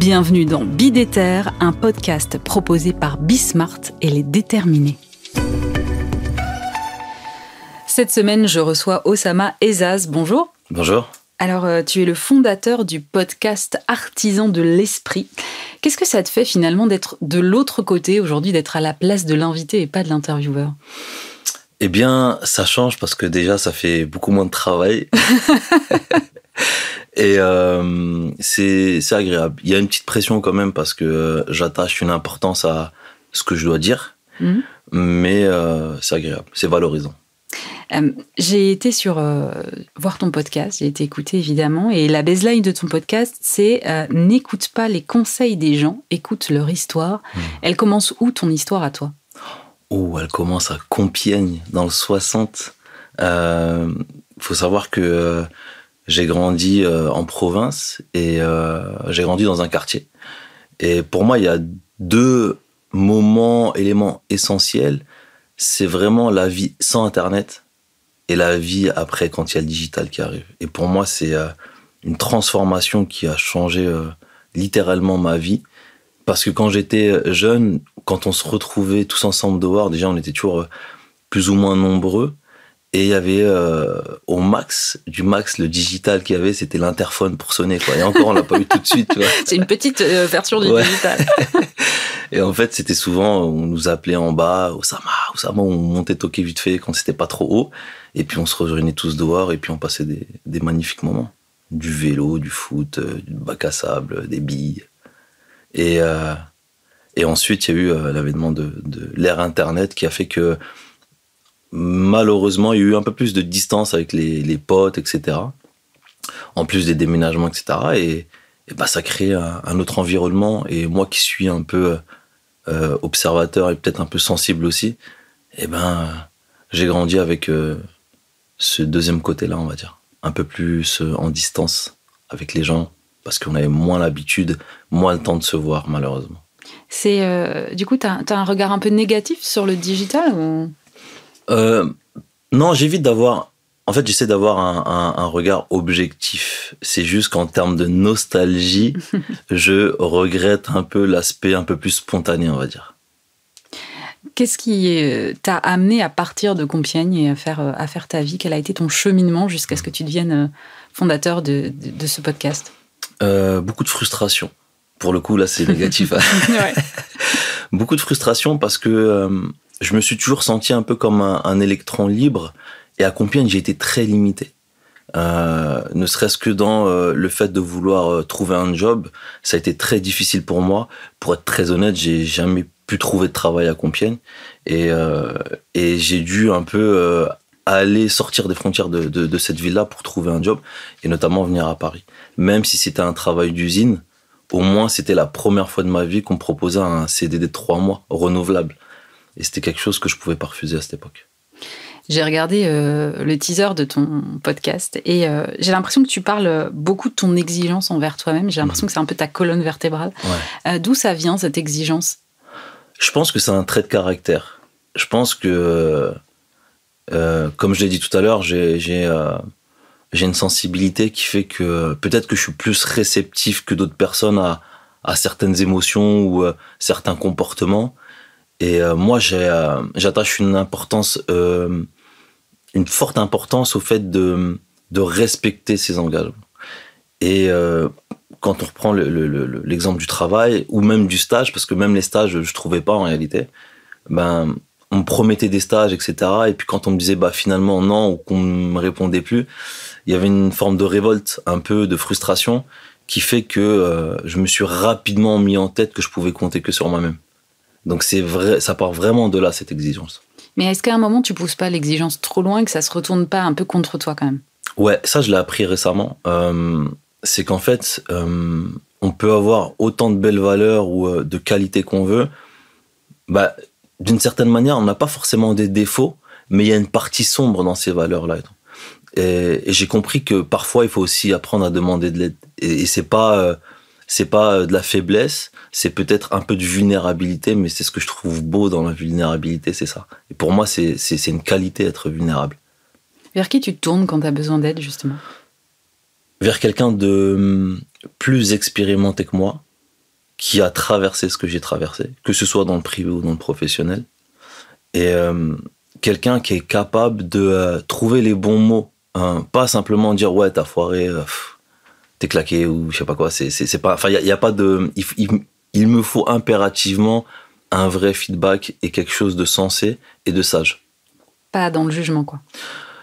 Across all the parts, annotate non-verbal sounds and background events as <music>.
Bienvenue dans Bidéter, un podcast proposé par Bismart et les déterminés. Cette semaine, je reçois Osama Ezaz. Bonjour. Bonjour. Alors, euh, tu es le fondateur du podcast Artisan de l'Esprit. Qu'est-ce que ça te fait finalement d'être de l'autre côté aujourd'hui, d'être à la place de l'invité et pas de l'intervieweur? Eh bien, ça change parce que déjà, ça fait beaucoup moins de travail. <laughs> Et euh, c'est agréable. Il y a une petite pression quand même parce que j'attache une importance à ce que je dois dire, mhm. mais euh, c'est agréable, c'est valorisant. Euh, j'ai été sur voir ton podcast, j'ai été écouter évidemment, et la baseline de ton podcast, c'est n'écoute pas les conseils des gens, écoute leur histoire. Mhm. Elle commence où ton histoire à toi? Oh, elle commence à Compiègne, dans le 60. Il faut savoir que j'ai grandi euh, en province et euh, j'ai grandi dans un quartier. Et pour moi, il y a deux moments, éléments essentiels. C'est vraiment la vie sans Internet et la vie après quand il y a le digital qui arrive. Et pour moi, c'est euh, une transformation qui a changé littéralement ma vie. Parce que quand j'étais jeune, quand on se retrouvait tous ensemble dehors, déjà on était toujours plus ou moins nombreux. Et il y avait euh, au max, du max, le digital qu'il y avait, c'était l'interphone pour sonner. Quoi. Et encore, on l'a pas eu tout de suite. <laughs> C'est une petite euh, version du digital. <laughs> et en fait, c'était souvent, on nous appelait en bas, Osama, Osama, on montait toquer vite fait quand c'était pas trop haut. Et puis on se réunissait tous dehors et puis on passait des, des magnifiques moments. Du vélo, du foot, euh, du bac à sable, des billes. Et, et ensuite, il y a eu l'avènement de, de l'ère Internet qui a fait que malheureusement, il y a eu un peu plus de distance avec les, potes, etc. En plus des déménagements, etc. Et, bah, ça crée un, autre environnement. Et moi qui suis un peu euh, observateur et peut-être un peu sensible aussi, et eh ben, j'ai grandi avec euh, ce deuxième côté-là, on va dire. Un peu plus euh, en distance avec les gens, parce qu'on avait moins l'habitude, moins le temps de se voir, malheureusement. C'est du coup, tu as, un regard un peu négatif sur le digital ou? Euh, non, j'évite d'avoir. En fait, j'essaie d'avoir un, regard objectif. C'est juste qu'en termes de nostalgie, <laughs> je regrette un peu l'aspect un peu plus spontané, on va dire. Qu'est-ce qui euh, t'a amené à partir de Compiègne et à faire, euh, à faire ta vie? Quel a été ton cheminement jusqu'à ce que tu deviennes fondateur de, ce podcast? Beaucoup de frustration. Pour le coup, là, c'est négatif. <laughs> <laughs> Beaucoup de frustration parce que je me suis toujours senti un peu comme un, électron libre. Et à Compiègne, j'ai été très limité. Euh, ne serait-ce que dans euh, le fait de vouloir euh, trouver un job, ça a été très difficile pour moi. Pour être très honnête, j'ai jamais pu trouver de travail à Compiègne et, et j'ai dû un peu aller sortir des frontières de, de, de cette ville-là pour trouver un job et notamment venir à Paris. Même si c'était un travail d'usine, au moins c'était la première fois de ma vie qu'on proposait un CDD de trois mois renouvelable. Et c'était quelque chose que je pouvais pas refuser à cette époque. J'ai regardé euh, le teaser de ton podcast et euh, j'ai l'impression que tu parles beaucoup de ton exigence envers toi-même. J'ai l'impression mhm. que c'est un peu ta colonne vertébrale. Euh, d'où ça vient cette exigence? Je pense que c'est un trait de caractère. Je pense que, comme je l'ai dit tout à l'heure, j'ai une sensibilité qui fait que peut-être que je suis plus réceptif que d'autres personnes à, à certaines émotions ou certains comportements. Et euh, moi, euh, j'attache une importance, euh, une forte importance au fait de, de respecter ses engagements. Et quand on reprend l'exemple le, du travail ou même du stage, parce que même les stages, je trouvais pas en réalité, ben, on me promettait des stages, etc. Et puis quand on me disait bah finalement non ou qu'on me répondait plus, il y avait une forme de révolte, un peu de frustration. qui fait que euh, je me suis rapidement mis en tête que je pouvais compter que sur moi-même. Donc c'est vrai, ça part vraiment de là cette exigence. Mais est-ce qu'à un moment tu pousses pas l'exigence trop loin et que ça se retourne pas un peu contre toi quand même? Ouais, ça je l'ai appris récemment. Euh, c'est qu'en fait, euh, on peut avoir autant de belles valeurs ou euh, de qualités qu'on veut. Bah, d'une certaine manière, on n'a pas forcément des défauts, mais il y a une partie sombre dans ces valeurs-là. Et, j'ai compris que parfois, il faut aussi apprendre à demander de l'aide. Et, c'est pas, c'est pas de la faiblesse, c'est peut-être un peu de vulnérabilité, mais c'est ce que je trouve beau dans la vulnérabilité, c'est ça. Et pour moi, c'est une qualité d'être vulnérable. Vers qui tu te tournes quand tu as besoin d'aide, justement? Vers quelqu'un de hum, plus expérimenté que moi, qui a traversé ce que j'ai traversé, que ce soit dans le privé ou dans le professionnel. Et hum, quelqu'un qui est capable de euh, trouver les bons mots. Hein. pas simplement dire ouais, t'as foiré, euh, t'es claqué ou je sais pas quoi. C'est pas. Enfin, il n'y a, pas de. il me faut impérativement un vrai feedback et quelque chose de sensé et de sage. Pas dans le jugement, quoi.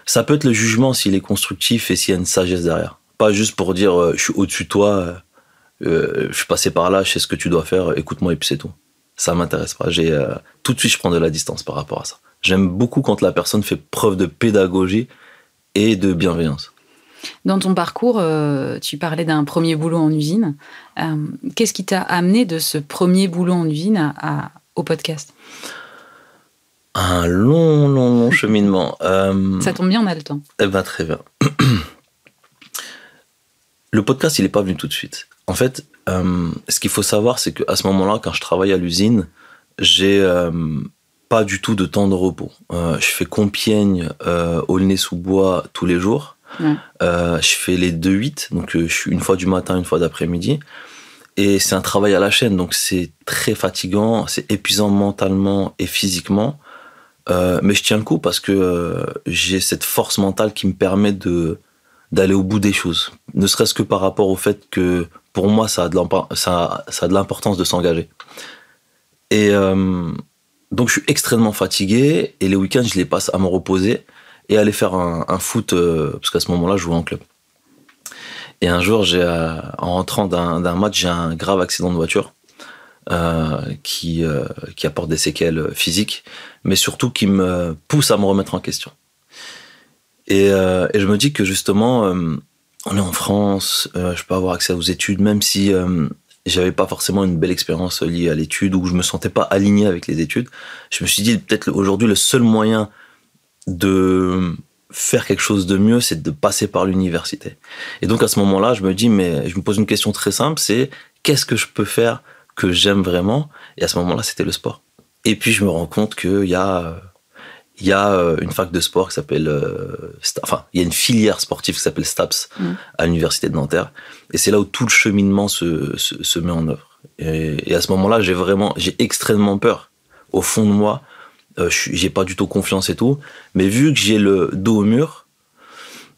Ça peut être le jugement s'il est constructif et s'il y a une sagesse derrière. Pas juste pour dire euh, je suis au-dessus de toi, euh, euh, je suis passé par là, je sais ce que tu dois faire, écoute-moi et puis c'est tout. Ça m'intéresse pas. J'ai tout de suite je prends de la distance par rapport à ça. J'aime beaucoup quand la personne fait preuve de pédagogie et de bienveillance. Dans ton parcours, tu parlais d'un premier boulot en usine. Qu'est-ce qui t'a amené de ce premier boulot en usine au podcast? Un long, long, long cheminement. Euh, ça tombe bien, on a le temps. Eh ben, très bien. <clears throat> le podcast, il n'est pas venu tout de suite. En fait, euh, ce qu'il faut savoir, c'est qu'à ce moment-là, quand je travaille à l'usine, j'ai euh, pas du tout de temps de repos. je fais Compiègne, Aulnay-sous-Bois tous les jours. Je fais les 2-8, donc je suis une fois du matin, une fois d'après-midi. Et c'est un travail à la chaîne, donc c'est très fatigant, c'est épuisant mentalement et physiquement. Euh, mais je tiens le coup parce que euh, j'ai cette force mentale qui me permet de d'aller au bout des choses. Ne serait-ce que par rapport au fait que pour moi, ça a de l'importance de s'engager. Et euh, donc, je suis extrêmement fatigué et les week-ends, je les passe à me reposer et aller faire un, foot, parce qu'à ce moment-là, je jouais en club. Et un jour, j'ai, en rentrant d'un match, j'ai un grave accident de voiture. Euh, qui, euh, qui apporte des séquelles physiques, mais surtout qui me pousse à me remettre en question. Et, euh, et je me dis que justement, on est en France, je peux avoir accès aux études, même si j'avais pas forcément une belle expérience liée à l'étude ou je me sentais pas aligné avec les études. Je me suis dit peut-être aujourd'hui le seul moyen de faire quelque chose de mieux, c'est de passer par l'université. Et donc à ce moment-là, je me dis mais je me pose une question très simple, c'est qu'est-ce que je peux faire que j'aime vraiment? Et à ce moment-là, c'était le sport. Et puis, je me rends compte qu'il y a, il y a euh, une fac de sport qui s'appelle, euh, enfin, il y a une filière sportive qui s'appelle STAPS mm. à l'université de Nanterre. Et c'est là où tout le cheminement se, se, met en œuvre. Et, à ce moment-là, j'ai vraiment, j'ai extrêmement peur. Au fond de moi, euh, j'ai pas du tout confiance et tout. Mais vu que j'ai le dos au mur,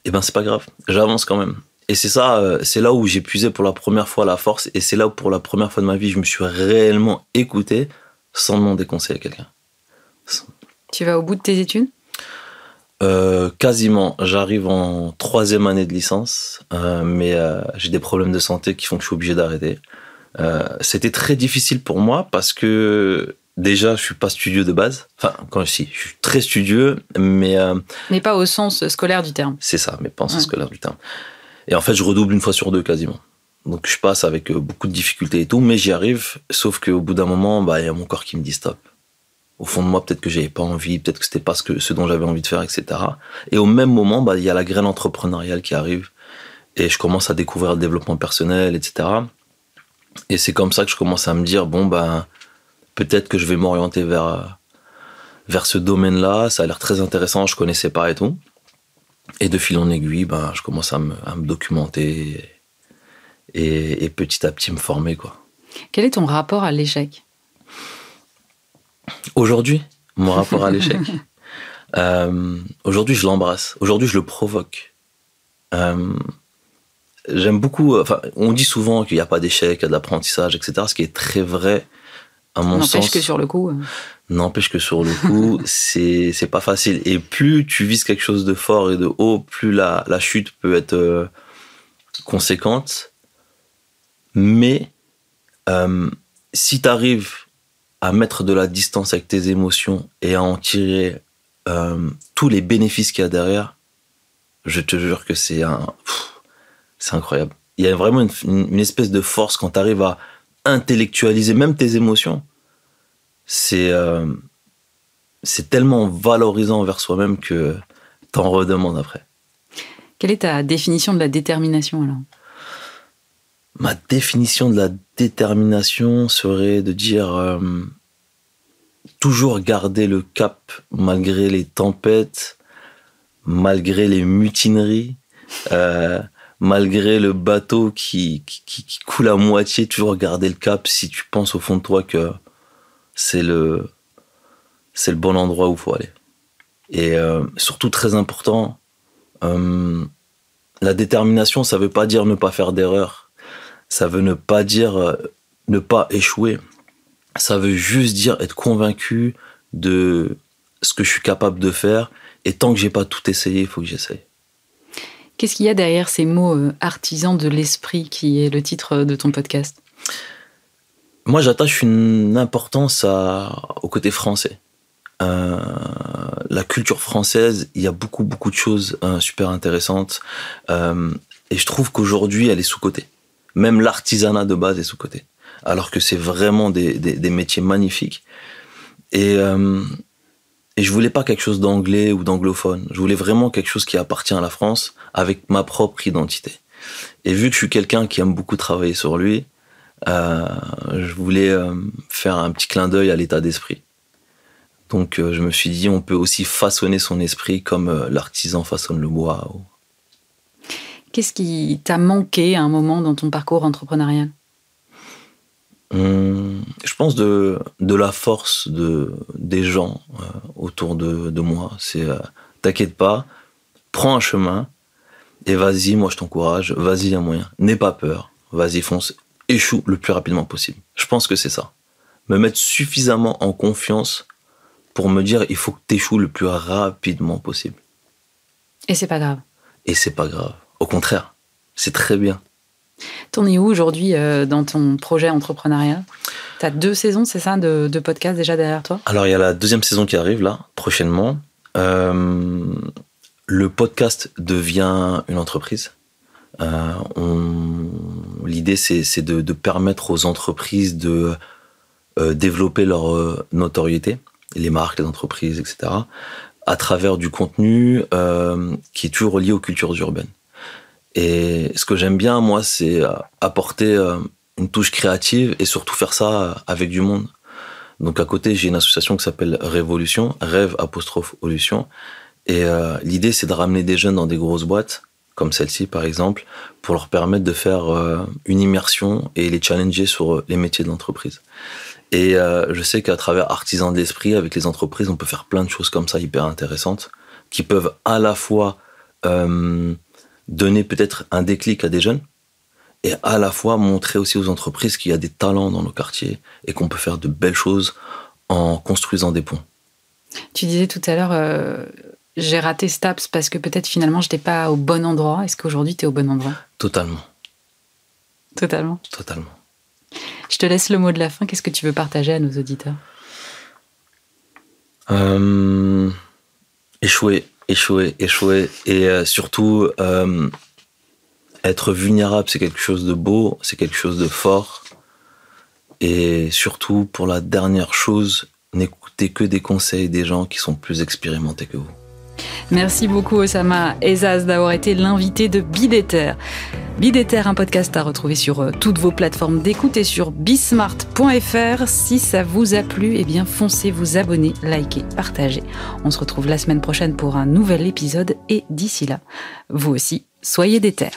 et eh ben c'est pas grave. J'avance quand même. Et c'est ça, euh, c'est là où j'ai puisé pour la première fois la force. Et c'est là où pour la première fois de ma vie, je me suis réellement écouté sans demander conseil à quelqu'un. Tu vas au bout de tes études? Euh, quasiment. J'arrive en troisième année de licence, euh, mais j'ai des problèmes de santé qui font que je suis obligé d'arrêter. C'était très difficile pour moi parce que déjà, je suis pas studieux de base. Enfin, quand je suis, je suis très studieux, mais mais pas au sens scolaire du terme. C'est ça, mais pas au sens scolaire du terme. Et en fait, je redouble une fois sur deux quasiment. Donc je passe avec euh, beaucoup de difficultés et tout, mais j'y arrive. Sauf qu'au bout d'un moment, bah, il y a mon corps qui me dit stop. Au fond de moi, peut-être que j'avais pas envie, peut-être que c'était pas ce, que, ce dont j'avais envie de faire, etc. Et au même moment, bah, il y a la graine entrepreneuriale qui arrive. Et je commence à découvrir le développement personnel, etc. Et c'est comme ça que je commence à me dire, bon, bah, peut-être que je vais m'orienter vers, vers ce domaine-là. Ça a l'air très intéressant, je connaissais pas et tout. Et de fil en aiguille, ben, je commence à me, documenter et, petit à petit me former. Quoi. Quel est ton rapport à l'échec? Aujourd'hui, mon rapport à l'échec? <laughs> Euh, aujourd'hui, je l'embrasse. Aujourd'hui, je le provoque. Euh, j'aime beaucoup. Enfin, on dit souvent qu'il n'y a pas d'échec, il y a de l'apprentissage, etc. Ce qui est très vrai à mon sens. N'empêche que sur le coup. Euh. N'empêche que sur le coup, <laughs> c'est c'est pas facile. Et plus tu vises quelque chose de fort et de haut, plus la, la chute peut être euh, conséquente. Mais euh, si tu arrives à mettre de la distance avec tes émotions et à en tirer euh, tous les bénéfices qu'il y a derrière, je te jure que c'est un, c'est incroyable. Il y a vraiment une, espèce de force quand tu arrives à intellectualiser même tes émotions. C'est euh, c'est tellement valorisant envers soi-même que t'en redemandes après. Quelle est ta définition de la détermination alors? Ma définition de la détermination serait de dire euh, toujours garder le cap malgré les tempêtes, malgré les mutineries, euh, malgré le bateau qui, qui, coule à moitié, toujours garder le cap si tu penses au fond de toi que c'est le, c'est le bon endroit où il faut aller. Et euh, surtout très important, euh, la détermination, ça veut pas dire ne pas faire d'erreur. Ça veut ne pas dire euh, ne pas échouer. Ça veut juste dire être convaincu de ce que je suis capable de faire. Et tant que j'ai pas tout essayé, il faut que j'essaye. Qu'est-ce qu'il y a derrière ces mots artisans de l'esprit qui est le titre de ton podcast? Moi, j'attache une importance au côté français. Euh, la culture française, il y a beaucoup, beaucoup de choses euh, super intéressantes. Euh, et je trouve qu'aujourd'hui, elle est sous-cotée. Même l'artisanat de base est sous-cotée. Alors que c'est vraiment des, des, métiers magnifiques. Et, et je voulais pas quelque chose d'anglais ou d'anglophone. Je voulais vraiment quelque chose qui appartient à la France avec ma propre identité. Et vu que je suis quelqu'un qui aime beaucoup travailler sur lui, je voulais faire un petit clin d'œil à l'état d'esprit. Donc euh, je me suis dit, on peut aussi façonner son esprit comme euh, l'artisan façonne le bois. Qu'est-ce qui t'a manqué à un moment dans ton parcours entrepreneurial? Hum, Je pense de, de la force de, des gens euh, autour de, de moi. C'est t'inquiète pas, prends un chemin et vas-y, moi je t'encourage, vas-y, il y a moyen. N'aie pas peur, vas-y, fonce, échoue le plus rapidement possible. Je pense que c'est ça. Me mettre suffisamment en confiance pour me dire il faut que tu échoues le plus rapidement possible. Et c'est pas grave. Et c'est pas grave. Au contraire, c'est très bien. T'en es où aujourd'hui euh, dans ton projet entrepreneuriat? T'as deux saisons, c'est ça, de, podcast déjà derrière toi? Alors il y a la deuxième saison qui arrive là, prochainement. Euh, le podcast devient une entreprise. Euh, l'idée, c'est de, de, permettre aux entreprises de développer leur notoriété les marques, les entreprises, etc., à travers du contenu qui est toujours relié aux cultures urbaines. Et ce que j'aime bien, moi, c'est euh, apporter euh, une touche créative et surtout faire ça avec du monde. Donc à côté, j'ai une association qui s'appelle Révolution, Rêve apostrophe Olution. Et l'idée, c'est de ramener des jeunes dans des grosses boîtes, comme celle-ci par exemple, pour leur permettre de faire une immersion et les challenger sur les métiers de l'entreprise. Et euh, je sais qu'à travers Artisans de l'Esprit, avec les entreprises, on peut faire plein de choses comme ça hyper intéressantes, qui peuvent à la fois euh, donner peut-être un déclic à des jeunes, et à la fois montrer aussi aux entreprises qu'il y a des talents dans nos quartiers et qu'on peut faire de belles choses en construisant des ponts. Tu disais tout à l'heure, euh, j'ai raté Staps parce que peut-être finalement je n'étais pas au bon endroit. Est-ce qu'aujourd'hui tu es au bon endroit? Totalement. Totalement. Totalement. Je te laisse le mot de la fin. Qu'est-ce que tu veux partager à nos auditeurs? Euh, Échouer, échouer, échouer. Et euh, surtout, euh, être vulnérable, c'est quelque chose de beau, c'est quelque chose de fort. Et surtout, pour la dernière chose, n'écoutez que des conseils des gens qui sont plus expérimentés que vous. Merci beaucoup Osama Ezaz d'avoir été l'invité de Bidéter. Bidéter, un podcast à retrouver sur euh, toutes vos plateformes d'écoute et sur bismart.fr. Si ça vous a plu, eh bien foncez vous abonner, likez, partagez. On se retrouve la semaine prochaine pour un nouvel épisode et d'ici là, vous aussi, soyez déter.